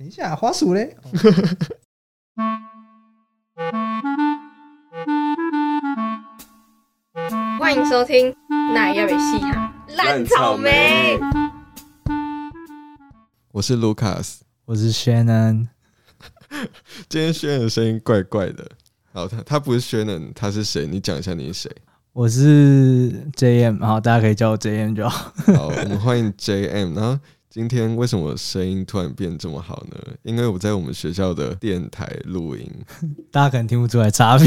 等一下，花鼠嘞？欢迎收听《奶要被戏哈烂草莓》。我是 Lucas，我是 Shannon。今天 Shannon 的声音怪怪的。好，他他不是 Shannon，他是谁？你讲一下你是谁？我是 JM，好，大家可以叫我 JM 就好。好，我们欢迎 JM。然后今天为什么声音突然变这么好呢？因为我在我们学校的电台录音，大家可能听不出来差别。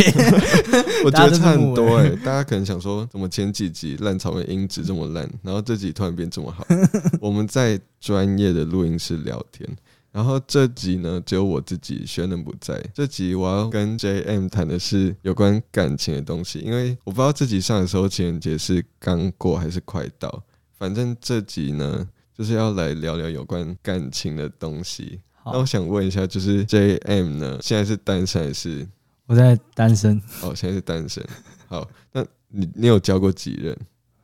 我觉得差很多哎，大家可能想说，怎么前几集烂草莓音质这么烂，然后这集突然变这么好？我们在专业的录音室聊天。然后这集呢，只有我自己轩能不在。这集我要跟 JM 谈的是有关感情的东西，因为我不知道这集上的时候情人节是刚过还是快到。反正这集呢，就是要来聊聊有关感情的东西。那我想问一下，就是 JM 呢，现在是单身还是？我在单身。哦，现在是单身。好，那你你有交过几任？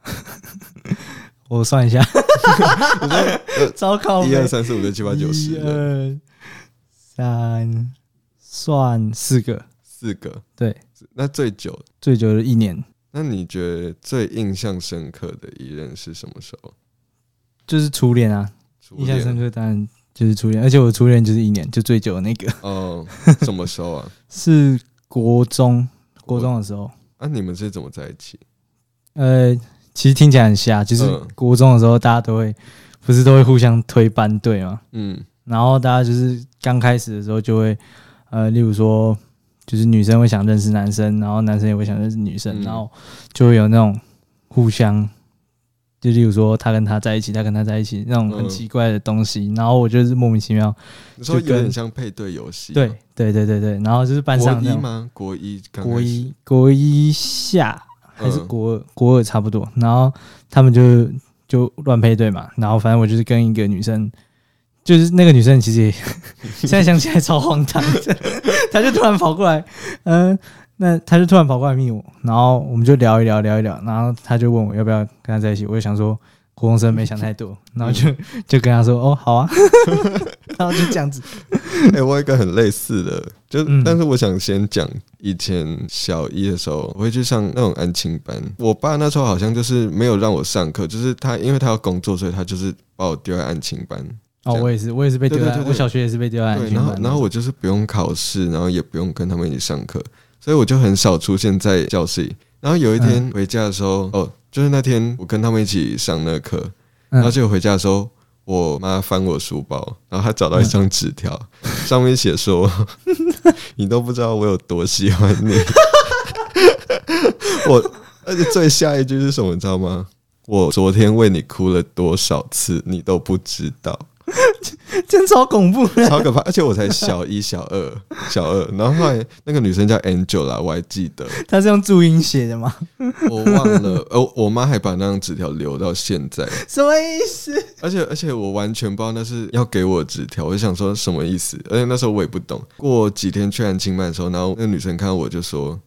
我算一下，糟糕，一二三四五六七八九十，二三算四个，四个，对，那最久最久的一年。那你觉得最印象深刻的一任是什么时候？就是初恋啊，印象深刻当然就是初恋，而且我初恋就是一年，就最久的那个。哦，什么时候啊？是国中，国中的时候。那你们是怎么在一起？呃。其实听起来很瞎，就是国中的时候，大家都会不是都会互相推班队嘛，嗯，然后大家就是刚开始的时候就会，呃，例如说，就是女生会想认识男生，然后男生也会想认识女生，然后就会有那种互相，就例如说他跟他在一起，他跟他在一起那种很奇怪的东西，然后我就是莫名其妙，就有点像配对游戏，对对对对对，然后就是班上国一吗？国一，国一，国一下。还是国二，国二差不多，然后他们就就乱配对嘛，然后反正我就是跟一个女生，就是那个女生其实 现在想起来超荒唐，她就突然跑过来，嗯，那他就突然跑过来密我，然后我们就聊一聊聊一聊，然后他就问我要不要跟他在一起，我就想说。高中生没想太多，然后就 就跟他说：“哦，好啊。”然后就这样子。哎，我有一个很类似的，就但是我想先讲以前小一的时候，我会去上那种安亲班。我爸那时候好像就是没有让我上课，就是他因为他要工作，所以他就是把我丢在安亲班。哦，我也是，我也是被丢在，我小学也是被丢在安亲班。然后，然后我就是不用考试，然后也不用跟他们一起上课，所以我就很少出现在教室里。然后有一天回家的时候，哦。就是那天我跟他们一起上那课，然后就回家的时候，我妈翻我书包，然后她找到一张纸条，上面写说：“ 你都不知道我有多喜欢你。”我而且最下一句是什么，你知道吗？我昨天为你哭了多少次，你都不知道。真超恐怖，超可怕！而且我才小一、小二、小二，然后后来那个女生叫 Angel 啦，我还记得。她是用注音写的吗？我忘了。呃，我妈还把那张纸条留到现在。什么意思？而且而且我完全不知道那是要给我纸条，我就想说什么意思？而且那时候我也不懂。过几天去安亲班的时候，然后那个女生看到我就说：“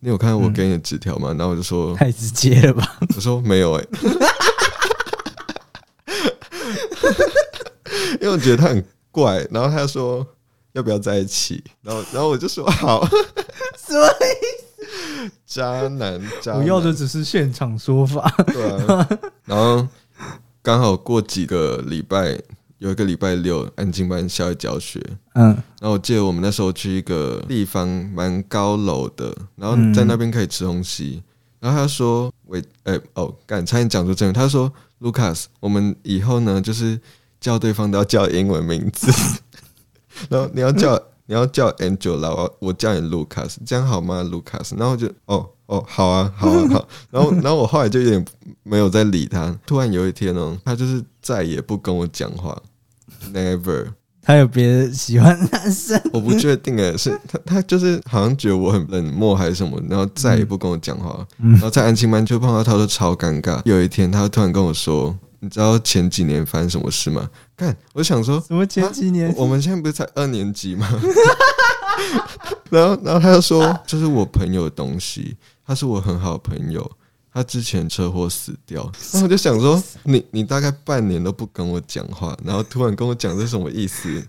你有看到我给你的纸条吗？”然后我就说：“太直接了吧？”我说：“没有。”哎。因为我觉得他很怪，然后他说要不要在一起，然后然后我就说好，什么意思？渣男，渣我要的只是现场说法。对啊，然后刚好过几个礼拜，有一个礼拜六安静班校外教学，嗯，然后我记得我们那时候去一个地方蛮高楼的，然后在那边可以吃东西，然后他说喂，哎哦，敢差点讲出真的，他说 Lucas，我们以后呢就是。叫对方都要叫英文名字，然后你要叫 你要叫 Angela，我我叫你 Lucas，这样好吗？Lucas，然后就哦哦好啊好啊好，然后然后我后来就有点没有再理他。突然有一天哦，他就是再也不跟我讲话，Never。他有别的喜欢男生？我不确定诶，是他他就是好像觉得我很冷漠还是什么，然后再也不跟我讲话。然后在安亲班就碰到他，都超尴尬。有一天他突然跟我说。你知道前几年发生什么事吗？看，我想说，什么前几年？我们现在不是才二年级吗？然后，然后他就说，这是我朋友的东西，他是我很好的朋友，他之前车祸死掉。然后我就想说，你你大概半年都不跟我讲话，然后突然跟我讲这什么意思？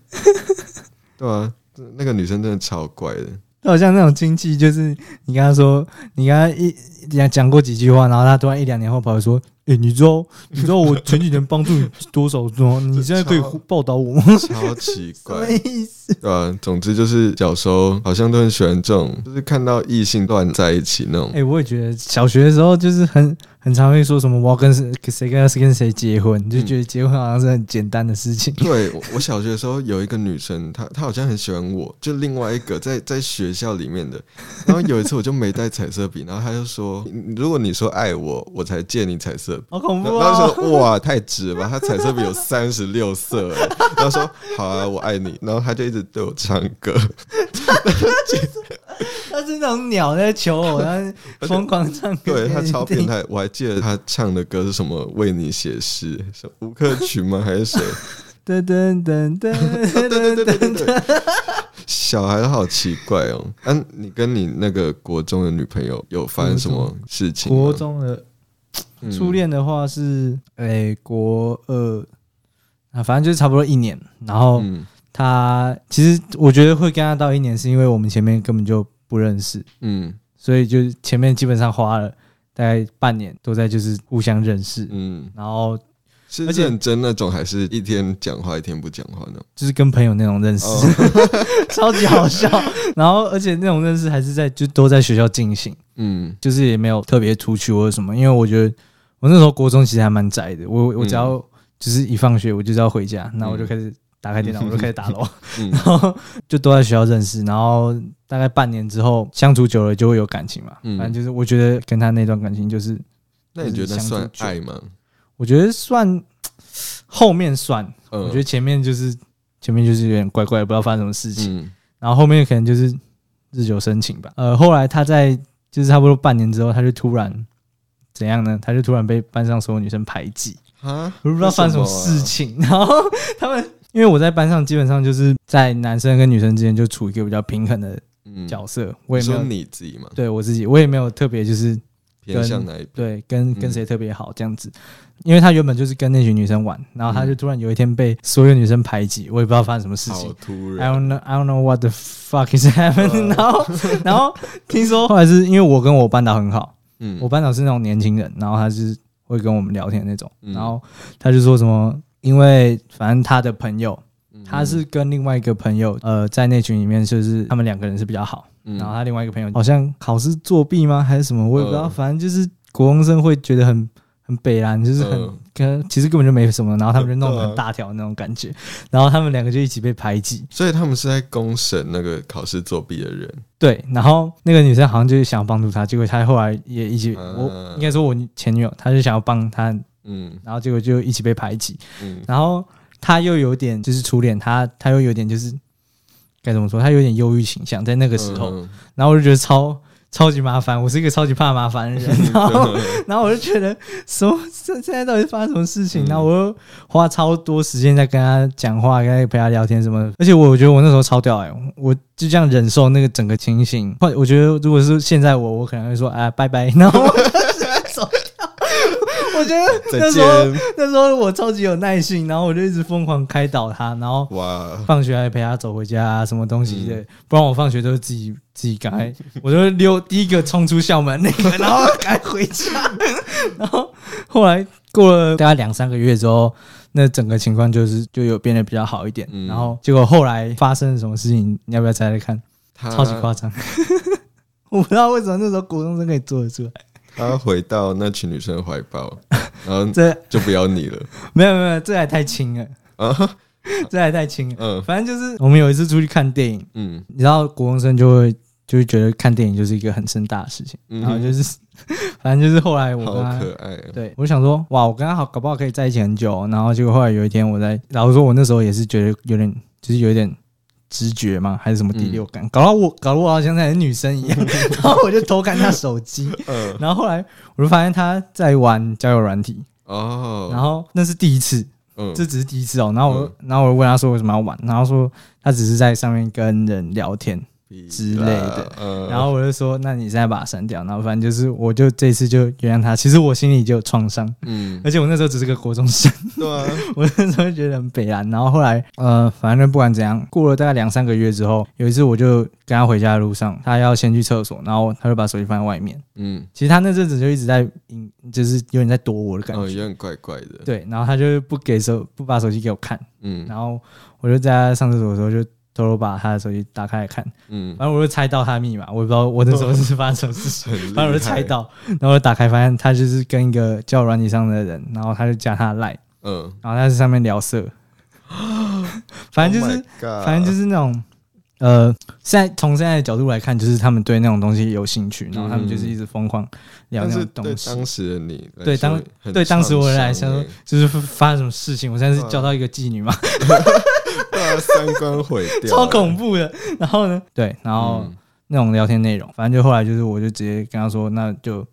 对啊，那个女生真的超怪的。好像那种亲戚，就是你跟他说，你跟他一讲讲过几句话，然后他突然一两年后跑来说。哎，你知道你知道我前几年帮助你多少吗？你现在可以报答我吗？超奇怪，什么意思？对啊？总之就是小时候好像都很喜欢这种，就是看到异性乱在一起那种。哎，我也觉得小学的时候就是很。很常会说什么我要跟谁谁跟谁跟谁结婚，就觉得结婚好像是很简单的事情。对，我小学的时候有一个女生，她她好像很喜欢我，就另外一个在在学校里面的。然后有一次我就没带彩色笔，然后她就说：“如果你说爱我，我才借你彩色。”好恐怖啊！然后说：“哇，太直了吧？”她彩色笔有三十六色。然后说：“好啊，我爱你。”然后她就一直对我唱歌。他是那种鸟在求偶，他疯狂唱歌。对他超变态，我还记得他唱的歌是什么？为你写诗，是吴克群吗？还是谁？噔噔噔噔噔噔噔。小孩好奇怪哦。嗯，你跟你那个国中的女朋友有发生什么事情？国中的初恋的话是，哎，国二啊，反正就是差不多一年。然后他其实我觉得会跟他到一年，是因为我们前面根本就。不认识，嗯，所以就前面基本上花了大概半年都在就是互相认识，嗯，然后是认真那种，还是一天讲话一天不讲话呢？就是跟朋友那种认识，超级好笑。然后而且那种认识还是在就都在学校进行，嗯，就是也没有特别出去或者什么。因为我觉得我那时候国中其实还蛮宅的，我我只要就是一放学我就要回家，那我就开始。打开电脑，我就开始打楼，然后就都在学校认识，然后大概半年之后相处久了就会有感情嘛。反正就是我觉得跟他那段感情就是，那你觉得算爱吗？我觉得算 后面算，我觉得前面就是前面就是有点怪怪，不知道发生什么事情，然后后面可能就是日久生情吧。呃，后来他在就是差不多半年之后，他就突然怎样呢？他就突然被班上所有女生排挤啊！我不知道发生什么事情，然后他们。因为我在班上基本上就是在男生跟女生之间就处一个比较平衡的角色，我也没有你自己嘛，对我自己，我也没有特别就是偏向哪一对跟跟谁特别好这样子，因为他原本就是跟那群女生玩，然后他就突然有一天被所有女生排挤，我也不知道发生什么事情，I don't know I don't know what the fuck is happening，然后 然后听说 后来是因为我跟我班导很好，嗯，我班导是那种年轻人，然后他是会跟我们聊天那种，然后他就说什么。因为反正他的朋友，他是跟另外一个朋友，呃，在那群里面就是他们两个人是比较好。然后他另外一个朋友好像考试作弊吗，还是什么，我也不知道。反正就是国中生会觉得很很北蓝，就是很跟其实根本就没什么。然后他们就弄得很大条那种感觉。然后他们两个就一起被排挤。所以他们是在公审那个考试作弊的人。对，然后那个女生好像就是想要帮助他，结果他后来也一起，我应该说我前女友，她就想要帮他。嗯，然后结果就一起被排挤，嗯，然后他又有点就是初恋，他他又有点就是该怎么说，他有点忧郁倾向在那个时候，然后我就觉得超超级麻烦，我是一个超级怕麻烦的人，然 后 然后我就觉得说现现在到底发生什么事情，然后我又花超多时间在跟他讲话，跟他陪他聊天什么，而且我我觉得我那时候超屌哎，我就这样忍受那个整个情形，或我觉得如果是现在我，我可能会说啊拜拜，然后。我觉得那时候那时候我超级有耐心，然后我就一直疯狂开导他，然后哇，放学还陪他走回家，什么东西的，不然我放学都是自己自己赶，我就溜第一个冲出校门那个，然后赶回家。然后后来过了大概两三个月之后，那整个情况就是就有变得比较好一点。然后结果后来发生了什么事情？你要不要猜猜看？超级夸张，我不知道为什么那时候国中生可以做得出来。他回到那群女生的怀抱，然后这就不要你了。没有没有，这还太轻了啊！这还太轻了。嗯，反正就是我们有一次出去看电影，嗯，你知道国中生就会就会觉得看电影就是一个很盛大的事情，然后就是反正就是后来我好可爱，对我想说哇，我跟他好搞不好可以在一起很久，然后结果后来有一天我在，然后说我那时候也是觉得有点就是有点。直觉吗？还是什么第六感？搞到我，搞得我好像在女生一样，然后我就偷看他手机，然后后来我就发现他在玩交友软体。哦，然后那是第一次，这只是第一次哦，然后我，然后我问他说为什么要玩，然后说他只是在上面跟人聊天，之类的。然后我就说，那你现在把它删掉。然后反正就是，我就这次就原谅他。其实我心里就有创伤，嗯，而且我那时候只是个国中生，对啊，我那时候觉得很悲然。然后后来，呃，反正不管怎样，过了大概两三个月之后，有一次我就跟他回家的路上，他要先去厕所，然后他就把手机放在外面，嗯，其实他那阵子就一直在，就是有点在躲我的感觉，有点怪怪的，对。然后他就不给手，不把手机给我看，嗯，然后我就在他上厕所的时候就。偷偷把他的手机打开来看，嗯，反正我就猜到他的密码，我也不知道我那时候是发生什么事情，反正我就猜到，然后打开发现他就是跟一个叫软体上的人，然后他就加他的 line，嗯，然后他在上面聊色，反正就是，反正就是那种，呃，现在从现在的角度来看，就是他们对那种东西有兴趣，然后他们就是一直疯狂聊那种东西。当时的你，对当对当时我来说，就是发生什么事情，我现在是交到一个妓女嘛。三观毁掉，超恐怖的。然后呢？对，然后那种聊天内容，反正就后来就是，我就直接跟他说，那就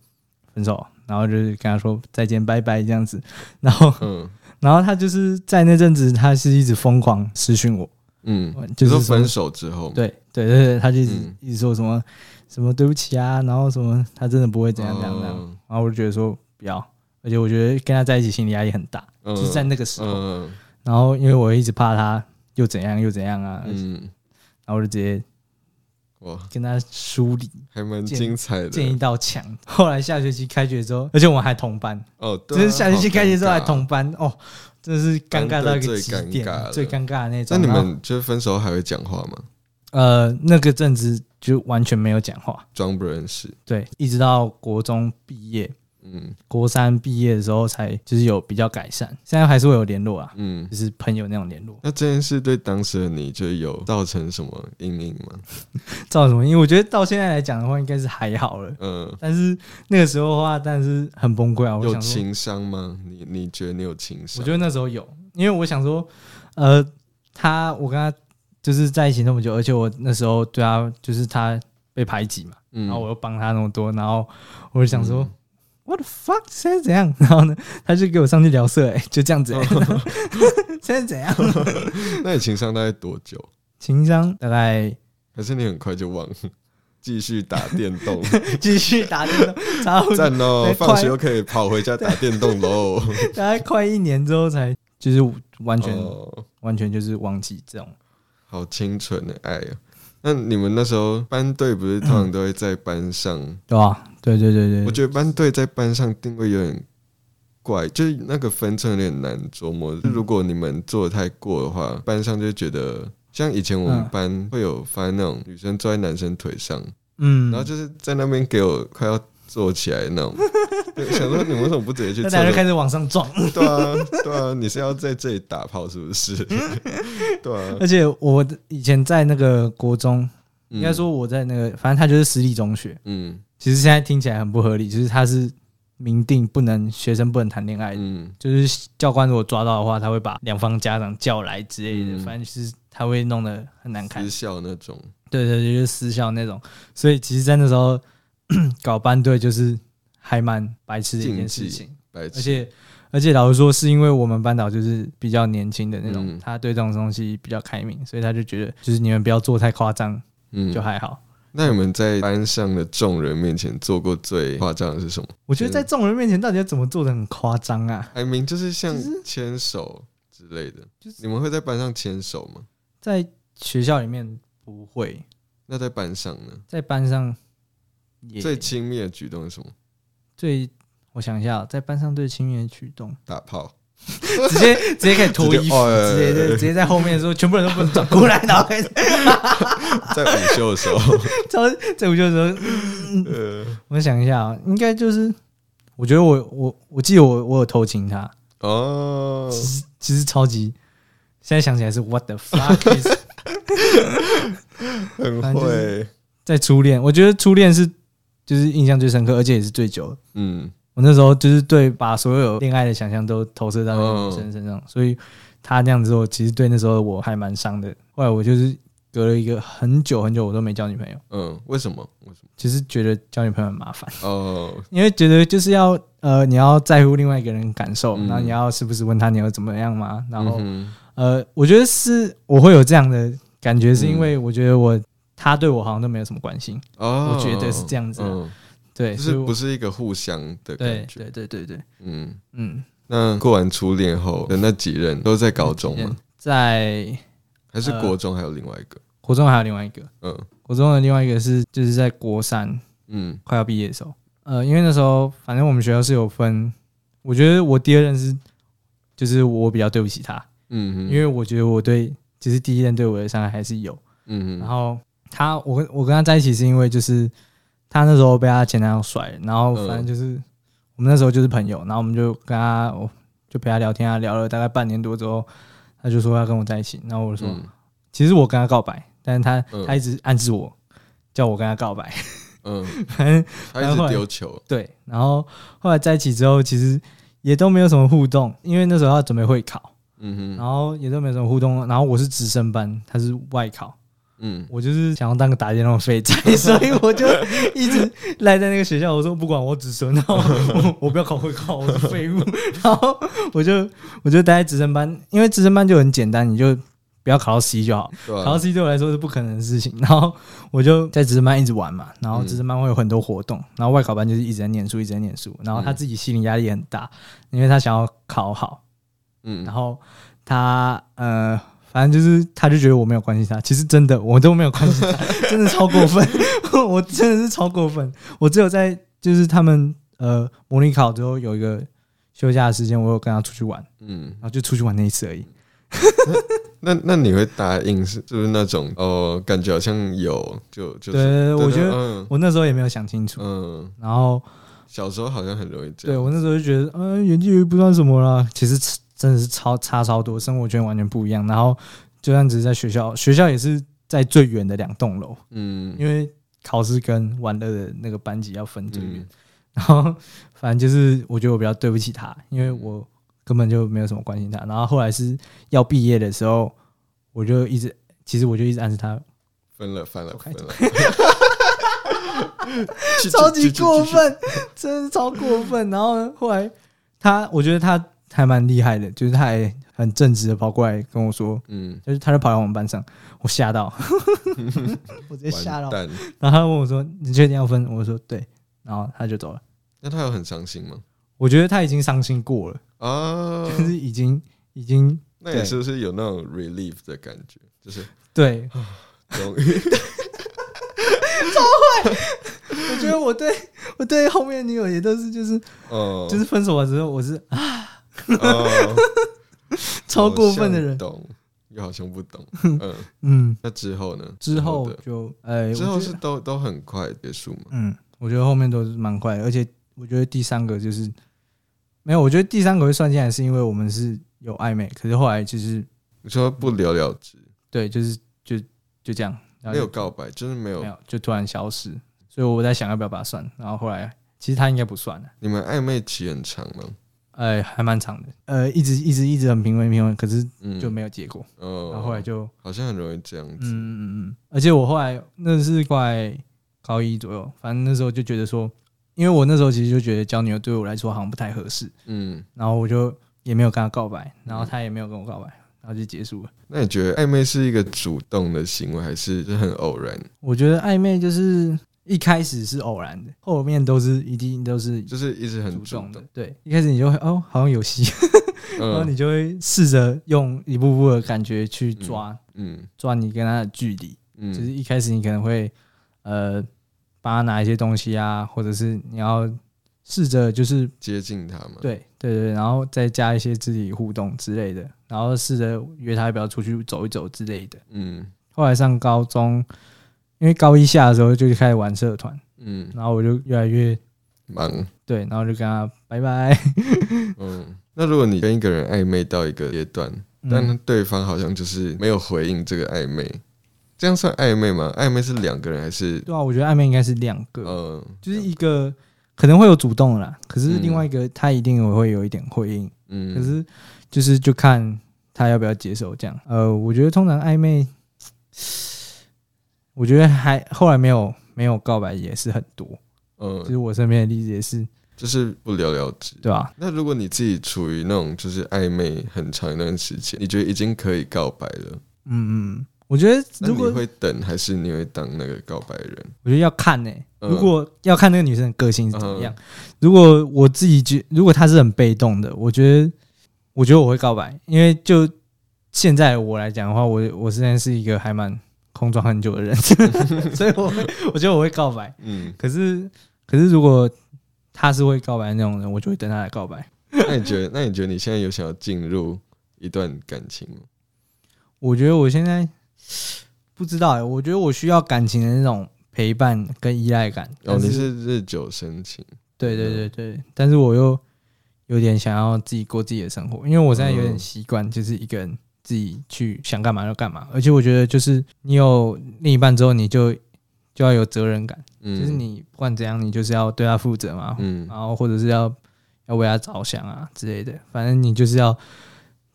分手。然后就是跟他说再见，拜拜这样子。然后，嗯，然后他就是在那阵子，他是一直疯狂私讯我，嗯，就是分手之后，对对对对，他就一直一直说什么什么对不起啊，然后什么他真的不会怎样怎样怎样。然后我就觉得说不要，而且我觉得跟他在一起心理压力很大，就是在那个时候。然后因为我一直怕他。又怎样又怎样啊？嗯，然后我就直接哇跟他梳理，还蛮精彩的，建一道墙。后来下学期开学之后，而且我们还同班哦，就是下学期开学之后还同班哦，真的是尴尬到一个极点，最尴尬的那种。那你们就是分手还会讲话吗？呃，那个阵子就完全没有讲话，装不认识。对，一直到国中毕业。嗯，国三毕业的时候才就是有比较改善，现在还是会有联络啊，嗯，就是朋友那种联络。那这件事对当时的你就有造成什么阴影吗？造成什么阴影？我觉得到现在来讲的话，应该是还好了。嗯，但是那个时候的话，但是很崩溃啊。有情商吗？你你觉得你有情商？我觉得那时候有，因为我想说，呃，他我跟他就是在一起那么久，而且我那时候对他就是他被排挤嘛，然后我又帮他那么多，然后我就想说。What the fuck？现在怎样？然后呢，他就给我上去聊色，哎，就这样子。现在怎样？那你情商大概多久？情商大概还是你很快就忘，继续打电动，继续打电动，超赞哦！放学又可以跑回家打电动喽。大概快一年之后才就是完全完全就是忘记这种，好清纯的爱呀。那你们那时候班队不是通常都会在班上？对啊，对对对对。我觉得班队在班上定位有点怪，就是那个分寸有点难琢磨。如果你们做的太过的话，班上就觉得像以前我们班会有发现那种女生坐在男生腿上，嗯，然后就是在那边给我快要。坐起来那种，想说你为什么不直接去？大家开始往上撞。对啊，对啊，你是要在这里打炮是不是？对啊。而且我以前在那个国中，应该说我在那个，反正他就是私立中学。嗯。其实现在听起来很不合理，就是他是明定不能学生不能谈恋爱。嗯。就是教官如果抓到的话，他会把两方家长叫来之类的，反正就是他会弄得很难看。私校那种。对对对，就是私校那种。所以其实，在那时候。搞班队就是还蛮白痴的一件事情，而且而且老实说，是因为我们班导就是比较年轻的那种，他对这种东西比较开明，所以他就觉得就是你们不要做太夸张，嗯，就还好。那你们在班上的众人面前做过最夸张的是什么？我觉得在众人面前到底要怎么做的很夸张啊？还明就是像牵手之类的，就是你们会在班上牵手吗？在学校里面不会，那在班上呢？在班上。最亲密的举动是什么？最我想一下，在班上最亲密的举动，打炮，直接直接可以脱衣服，直接直接在后面的时候，全部人都不能转过来，然后开始。在午休的时候，在在午休的时候，呃，我想一下啊，应该就是，我觉得我我我记得我我有偷亲他。哦，其实其实超级，现在想起来是 what the fuck，很会。在初恋，我觉得初恋是。就是印象最深刻，而且也是最久。嗯，我那时候就是对把所有恋爱的想象都投射到那个女生身上，所以她那样子，我其实对那时候我还蛮伤的。后来我就是隔了一个很久很久，我都没交女朋友。嗯，为什么？为什么？其实觉得交女朋友很麻烦哦，因为觉得就是要呃，你要在乎另外一个人感受，然后你要时不时问他你要怎么样嘛。然后呃，我觉得是我会有这样的感觉，是因为我觉得我他对我好像都没有什么关心。哦，我觉得是这样子。嗯，对，就是不是一个互相的感觉。对对对对，嗯嗯。那过完初恋后的那几任都在高中吗？在，还是国中？还有另外一个？国中还有另外一个。嗯，国中的另外一个是就是在国三，嗯，快要毕业的时候。呃，因为那时候反正我们学校是有分，我觉得我第二任是，就是我比较对不起他。嗯，因为我觉得我对，其实第一任对我的伤害还是有。嗯然后他，我跟我跟他在一起是因为就是他那时候被他前男友甩，然后反正就是。我们那时候就是朋友，然后我们就跟他，就陪他聊天啊，聊了大概半年多之后，他就说要跟我在一起。然后我说，其实我跟他告白，但是他他一直暗示我，叫我跟他告白。嗯，反正他一直丢球。对，然后后来在一起之后，其实也都没有什么互动，因为那时候要准备会考。嗯哼，然后也都没有什么互动。然后我是直升班，他是外考。嗯，我就是想要当个打电话废柴，所以我就一直赖在那个学校。我说不管我直升，然 后我我不要考会考，我是废物。然后我就我就待在直升班，因为直升班就很简单，你就不要考到 C 就好。考到 C 对我来说是不可能的事情。然后我就在直升班一直玩嘛，然后直升班会有很多活动，然后外考班就是一直在念书，一直在念书。然后他自己心理压力也很大，因为他想要考好。嗯，然后他呃。反正就是，他就觉得我没有关心他。其实真的，我都没有关心他，真的超过分。我真的是超过分。我只有在就是他们呃模拟考之后有一个休假的时间，我有跟他出去玩，嗯，然后就出去玩那一次而已。那那你会答应是就是那种哦，感觉好像有就就对，我觉得我那时候也没有想清楚，嗯，然后小时候好像很容易这样。对我那时候就觉得，嗯，演技不算什么啦，其实。真的是超差超多，生活圈完全不一样。然后就算只是在学校，学校也是在最远的两栋楼。嗯，因为考试跟玩乐的那个班级要分最远。然后反正就是，我觉得我比较对不起他，因为我根本就没有什么关心他。然后后来是要毕业的时候，我就一直，其实我就一直暗示他分了，分了，分了，超级过分，真是超过分。然后后来他，我觉得他。还蛮厉害的，就是他还很正直的跑过来跟我说，嗯，就是他就跑到我们班上，我吓到，我直接吓到，然后他问我说：“你确定要分？”我说：“对。”然后他就走了。那他有很伤心吗？我觉得他已经伤心过了啊，就是已经已经，那也是不是有那种 relief 的感觉？就是对，终于，超会。我觉得我对我对后面女友也都是就是，哦，就是分手了之后，我是啊。哦，超过分的人，懂又好像不懂。嗯嗯，那之后呢？之后就哎，之后是都都很快结束嘛。嗯，我觉得后面都是蛮快，而且我觉得第三个就是没有。我觉得第三个会算进来，是因为我们是有暧昧，可是后来就是你说不了了之，对，就是就就这样，没有告白，就是没有，没有，就突然消失。所以我在想要不要把它算，然后后来其实他应该不算了。你们暧昧期很长吗？哎，还蛮长的，呃，一直一直一直很平稳平稳，可是就没有结果。哦，然后后来就好像很容易这样子。嗯嗯嗯，而且我后来那是快高一左右，反正那时候就觉得说，因为我那时候其实就觉得交女友对我来说好像不太合适。嗯，然后我就也没有跟她告白，然后她也没有跟我告白，然后就结束了。那你觉得暧昧是一个主动的行为，还是很偶然？我觉得暧昧就是。一开始是偶然的，后面都是一定都是就是一直很主动的。对，一开始你就会哦，好像有戏，然后你就会试着用一步步的感觉去抓，嗯，抓你跟他的距离。嗯，就是一开始你可能会呃帮他拿一些东西啊，或者是你要试着就是接近他嘛。对对对，然后再加一些肢体互动之类的，然后试着约他要不要出去走一走之类的。嗯，后来上高中。因为高一下的时候就开始玩社团，嗯，然后我就越来越忙，对，然后就跟他拜拜。嗯，那如果你跟一个人暧昧到一个阶段，但对方好像就是没有回应这个暧昧，这样算暧昧吗？暧昧是两个人还是？对啊，我觉得暧昧应该是两个，嗯，就是一个可能会有主动啦，可是另外一个他一定也会有一点回应，嗯，可是就是就看他要不要接受这样。呃，我觉得通常暧昧。我觉得还后来没有没有告白也是很多，嗯，其实我身边的例子也是，就是不了了之，对吧？那如果你自己处于那种就是暧昧很长一段时间，你觉得已经可以告白了，嗯嗯，我觉得如果会等，还是你会当那个告白人？我觉得要看呢。如果要看那个女生的个性是怎么样。如果我自己觉，如果她是很被动的，我觉得，我觉得我会告白，因为就现在我来讲的话，我我现在是一个还蛮空装很久的人，所以我我觉得我会告白。嗯，可是可是如果他是会告白那种人，我就会等他来告白。那你觉得？那你觉得你现在有想要进入一段感情吗？我觉得我现在不知道哎，我觉得我需要感情的那种陪伴跟依赖感。哦，你是日久生情。对对对对，但是我又有点想要自己过自己的生活，因为我现在有点习惯，就是一个人自己去想干嘛就干嘛。而且我觉得，就是你有另一半之后，你就就要有责任感，就是你不管怎样，你就是要对他负责嘛。嗯，然后或者是要。要为他着想啊之类的，反正你就是要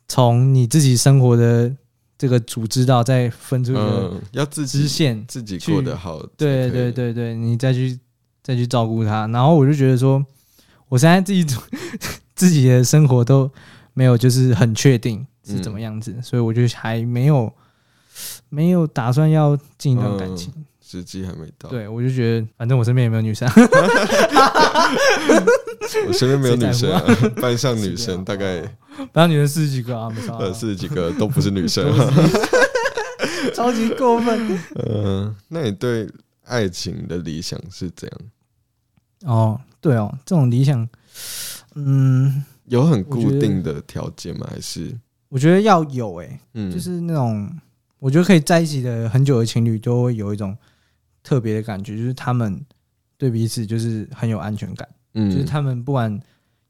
从你自己生活的这个组织到再分出一个要自支线，自己过得好。对对对对，你再去再去照顾他。然后我就觉得说，我现在自己 自己的生活都没有就是很确定是怎么样子，所以我就还没有没有打算要进一段感情。时机还没到，对我就觉得，反正我身边也没有女生，我身边没有女生，班上女生大概班上女生四十几个啊，没错，四十几个都不是女生，超级过分。嗯，那你对爱情的理想是怎样？哦，对哦，这种理想，嗯，有很固定的条件吗？还是我觉得要有，哎，嗯，就是那种我觉得可以在一起的很久的情侣都会有一种。特别的感觉就是他们对彼此就是很有安全感，嗯，就是他们不管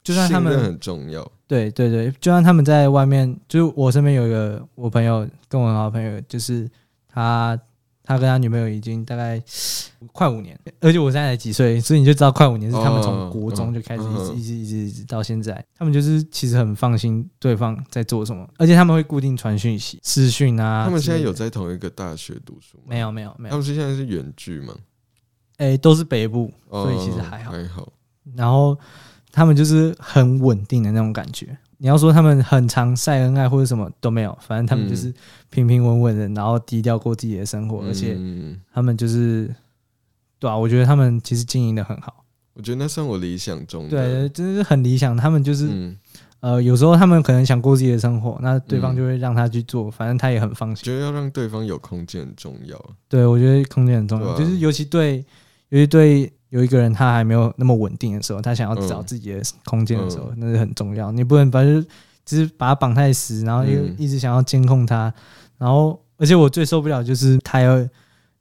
就算他们很重要，对对对，就算他们在外面，就是我身边有一个我朋友跟我很好朋友，就是他。他跟他女朋友已经大概 快五年，而且我现在才几岁，所以你就知道快五年是他们从国中就开始一直一直一直一直到现在，他们就是其实很放心对方在做什么，而且他们会固定传讯息、私讯啊。他们现在有在同一个大学读书吗？没有没有没有。他们是现在是远距吗？哎，都是北部，所以其实还好还好。然后他们就是很稳定的那种感觉。你要说他们很常晒恩爱或者什么都没有，反正他们就是平平稳稳的，然后低调过自己的生活，而且他们就是对啊，我觉得他们其实经营的很好。我觉得那算我理想中的，对，真是很理想。他们就是呃，有时候他们可能想过自己的生活，那对方就会让他去做，反正他也很放心。觉得要让对方有空间很重要。对，我觉得空间很重要，就是尤其对，尤其对。有一个人他还没有那么稳定的时候，他想要找自己的空间的时候，那是很重要。你不能把就只是把他绑太死，然后又一直想要监控他，然后而且我最受不了就是他要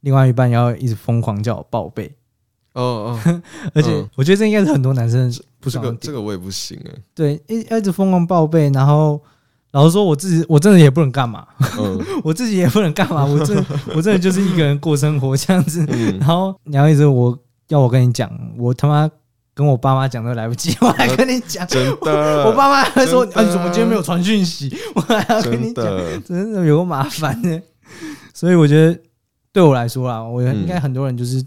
另外一半要一直疯狂叫我报备。哦哦，而且我觉得这应该是很多男生不爽。这个这个我也不行哎。对，一一直疯狂报备，然后老实说我自己我真的也不能干嘛，我自己也不能干嘛，我真 我真的就是一个人过生活这样子。然后你要一直我。要我跟你讲，我他妈跟我爸妈讲都来不及，我还跟你讲，真的，我爸妈还说，啊，你怎么今天没有传讯息？我还要跟你讲，真的有个麻烦呢。所以我觉得对我来说啦，我应该很多人就是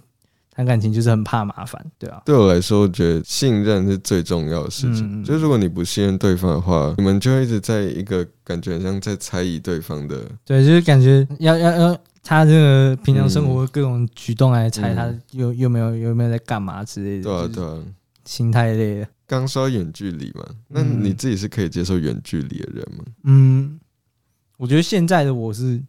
谈感情就是很怕麻烦，对啊。对我来说，我觉得信任是最重要的事情。就如果你不信任对方的话，你们就会一直在一个感觉像在猜疑对方的，对，就是感觉要要要。他这个平常生活各种举动来猜他有有没有有没有在干嘛之类的，对啊对啊，心态类的。刚说远距离嘛，那你自己是可以接受远距离的人吗？嗯，我觉得现在的我是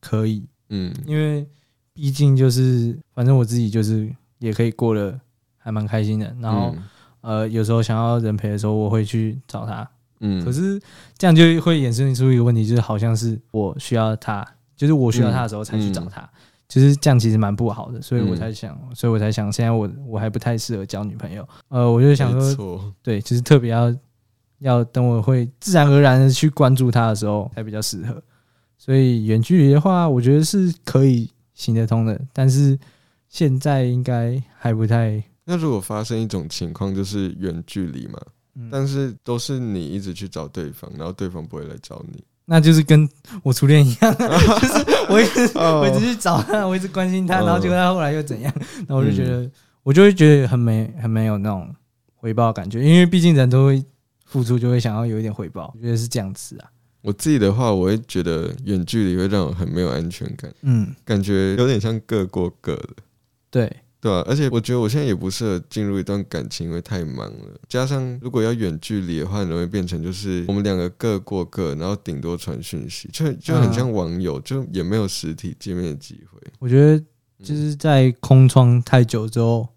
可以，嗯，因为毕竟就是反正我自己就是也可以过得还蛮开心的。然后呃，有时候想要人陪的时候，我会去找他，嗯，可是这样就会衍生出一个问题，就是好像是我需要他。就是我需要他的时候才去找他，就是这样，其实蛮不好的，所以我才想，所以我才想，现在我我还不太适合交女朋友。呃，我就想说，对，其实特别要要等我会自然而然的去关注他的时候才比较适合。所以远距离的话，我觉得是可以行得通的，但是现在应该还不太。那如果发生一种情况，就是远距离嘛，但是都是你一直去找对方，然后对方不会来找你。那就是跟我初恋一样，就是我一直我一直去找他，我一直关心他，然后结果他后来又怎样？那我就觉得，我就会觉得很没很没有那种回报感觉，因为毕竟人都会付出，就会想要有一点回报，我觉得是这样子啊。我自己的话，我会觉得远距离会让我很没有安全感，嗯，感觉有点像各过各的，对对啊，而且我觉得我现在也不适合进入一段感情，因为太忙了。加上如果要远距离的话，很容易变成就是我们两个各过各，然后顶多传讯息，就就很像网友，就也没有实体见面的机会。我觉得就是在空窗太久之后，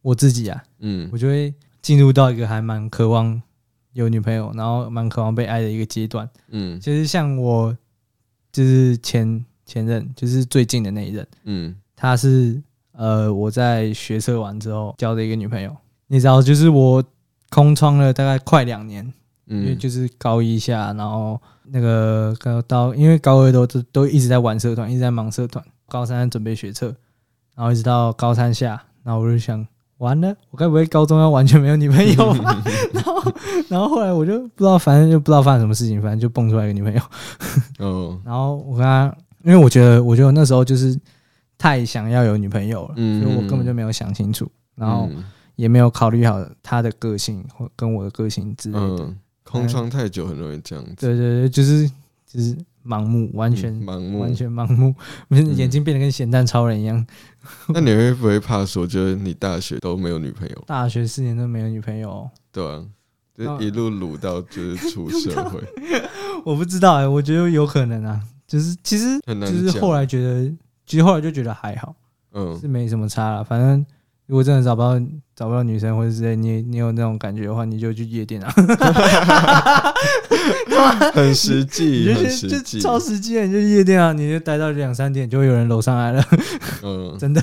我自己啊，嗯，我就会进入到一个还蛮渴望。有女朋友，然后蛮渴望被爱的一个阶段。嗯，就是像我，就是前前任，就是最近的那一任。嗯，他是呃，我在学车完之后交的一个女朋友。你知道，就是我空窗了大概快两年，因为就是高一下，然后那个高到，因为高二都都都一直在玩社团，一直在忙社团。高三准备学车，然后一直到高三下，然后我就想。完了，我该不会高中要完全没有女朋友吧？然后，然后后来我就不知道，反正就不知道发生什么事情，反正就蹦出来一个女朋友。哦。然后我跟她，因为我觉得，我觉得那时候就是太想要有女朋友了，所以我根本就没有想清楚，然后也没有考虑好他的个性或跟我的个性之类的。空窗太久很容易这样子。对对对，就是就是。盲目，完全盲目，完全盲目，眼睛变得跟咸蛋超人一样。那你会不会怕说，就是你大学都没有女朋友？大学四年都没有女朋友，对啊，就一路撸到就是出社会。我不知道哎，我觉得有可能啊，就是其实就是后来觉得，其实后来就觉得还好，嗯，是没什么差了，反正。如果真的找不到找不到女生或者是你你有那种感觉的话，你就去夜店啊，很实际，很实际，超实际，你就夜店啊，你就待到两三点，就会有人搂上来了，嗯，真的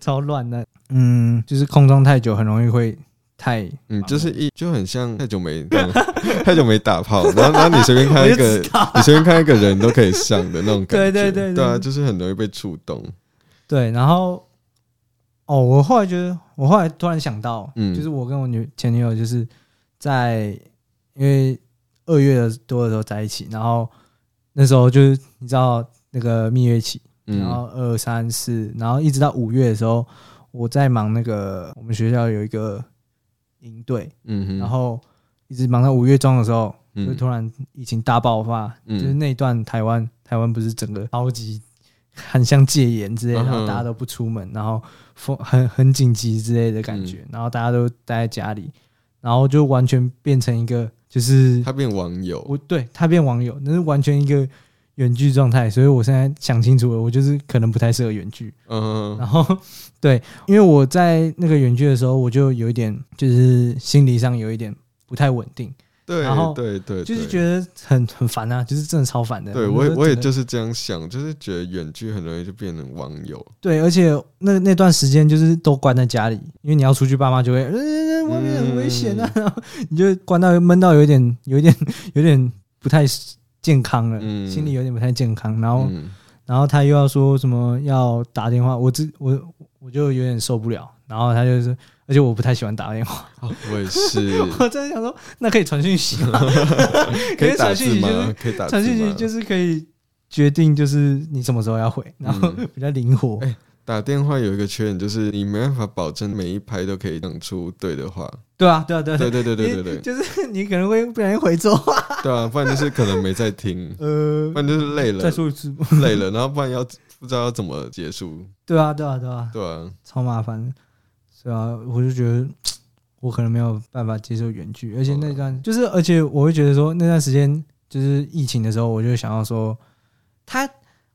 超乱的，嗯，就是空窗太久，很容易会太，嗯，就是一就很像太久没 太久没打炮，然后然后你随便看一个，你随便看一个人都可以上的那种感觉，对 对对，对。啊，就是很容易被触动，对，然后。哦，我后来觉得，我后来突然想到，嗯，就是我跟我女前女友，就是在因为二月多的时候在一起，然后那时候就是你知道那个蜜月期，然后二三四，然后一直到五月的时候，我在忙那个我们学校有一个营队，嗯，然后一直忙到五月中的时候，就突然疫情大爆发，就是那段台湾台湾不是整个超级。很像戒严之类，然后大家都不出门，然后风很很紧急之类的感觉，然后大家都待在家里，然后就完全变成一个就是他变网友，我对他变网友，那是完全一个远距状态，所以我现在想清楚了，我就是可能不太适合远距。嗯，然后 对，因为我在那个远距的时候，我就有一点就是心理上有一点不太稳定。对，然后对对，就是觉得很很烦啊，就是真的超烦的。对我也我也就是这样想，就是觉得远距很容易就变成网友。对，而且那那段时间就是都关在家里，因为你要出去，爸妈就会，外面很危险啊，然后你就关到闷到有一点有一点有点不太健康了，心里有点不太健康。然后然后他又要说什么要打电话，我这我我就有点受不了。然后他就是。而且我不太喜欢打电话，我也是。我在想说，那可以传讯息吗？可以传讯息吗？可以打传讯息，就是可以决定，就是你什么时候要回，然后比较灵活。打电话有一个缺点，就是你没办法保证每一拍都可以讲出对的话。对啊，对啊，对对对对对对对，就是你可能会不小心回错话。对啊，不然就是可能没在听，呃，不然就是累了。再说一次，累了，然后不然要不知道要怎么结束。对啊，对啊，对啊，对啊，超麻烦。对啊，我就觉得 我可能没有办法接受远距，而且那段就是，而且我会觉得说那段时间就是疫情的时候，我就想要说他，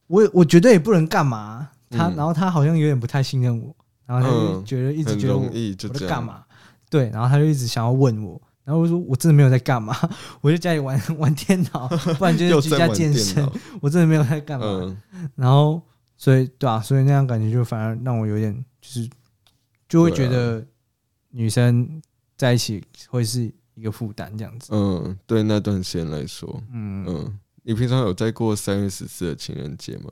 我我绝对也不能干嘛他，然后他好像有点不太信任我，然后他就觉得一直觉得我在干嘛，对，然后他就一直想要问我，然后我说我真的没有在干嘛，我在家里玩玩电脑，不然就是居家健身，我真的没有在干嘛，然后所以对啊，所以那样感觉就反而让我有点就是。就会觉得女生在一起会是一个负担，这样子。嗯，对那段时间来说，嗯嗯，你平常有在过三月十四的情人节吗？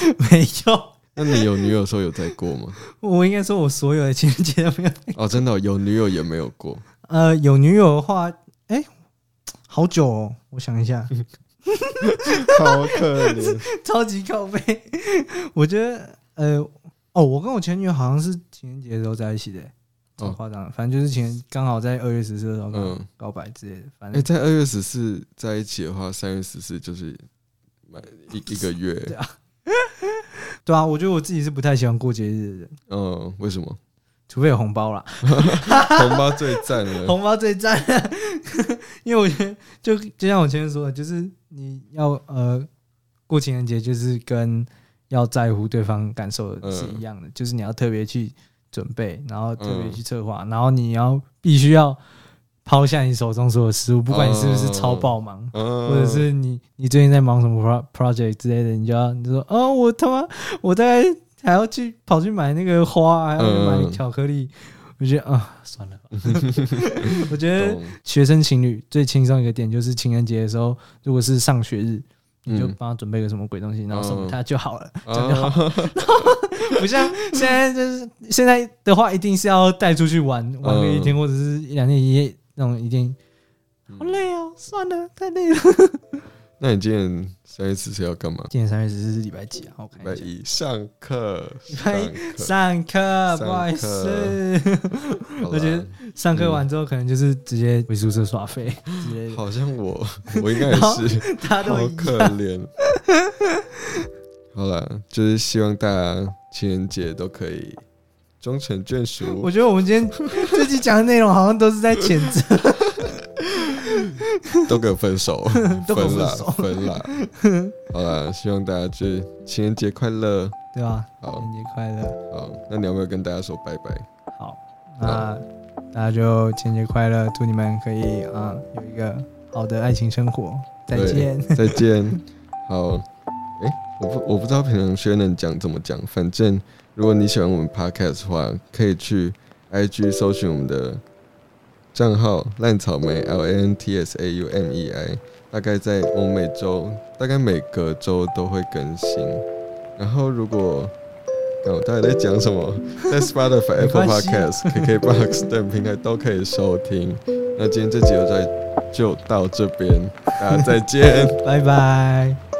没有。那你有女友时候有在过吗？我应该说，我所有的情人节都没有。哦，真的有女友也没有过。呃，有女友的话，哎，好久哦，我想一下。好可怜，超级靠背。我觉得，呃。哦，我跟我前女友好像是情人节的时候在一起的，超夸张。反正就是情刚好在二月十四的时候告白之类的。反正哎，在二月十四在一起的话，三月十四就是满一一个月。对啊，对啊，我觉得我自己是不太喜欢过节日的人。嗯，为什么？除非有红包啦，红包最赞了，红包最赞。因为我觉得，就就像我前面说的，就是你要呃过情人节，就是跟要在乎对方感受的是一样的，就是你要特别去准备，然后特别去策划，然后你要必须要抛下你手中所有事物，不管你是不是超爆忙，或者是你你最近在忙什么 project 之类的，你就要你说哦，我他妈我大概。还要去跑去买那个花，还要去买巧克力，我觉得啊，算了吧。我觉得学生情侣最轻松一个点就是情人节的时候，如果是上学日，你就帮他准备个什么鬼东西，然后送给他就好了，这样就好。不像现在就是现在的话，一定是要带出去玩玩个一天或者是一两天一夜那种，一定好累哦，算了，太累了。那你今天三月十四要干嘛？今天三月十四是礼拜几啊？我礼拜一上课。礼拜一上课，不好意思。我觉得上课完之后，可能就是直接回宿舍耍废之类的。好像我，我应该也是。他都好可怜。好了，就是希望大家情人节都可以终成眷属。我觉得我们今天 这期讲的内容好像都是在谴责。都给我分手，分了，分了。好了，希望大家就是情人节快乐，对吧？好，情人节快乐。好，那你要不要跟大家说拜拜？好，那大家就情人节快乐，祝你们可以啊有一个好的爱情生活。再见，再见。好，哎，我不我不知道平常学能讲怎么讲，反正如果你喜欢我们 podcast 的话，可以去 IG 搜寻我们的。账号烂草莓 L A N T S A U M E I，大概在我们每周，大概每个周都会更新。然后如果，我到底在讲什么？在 Spotify、Apple Podcast、KKBox 等平台都可以收听。那今天这集就在就到这边，大家再见，拜拜。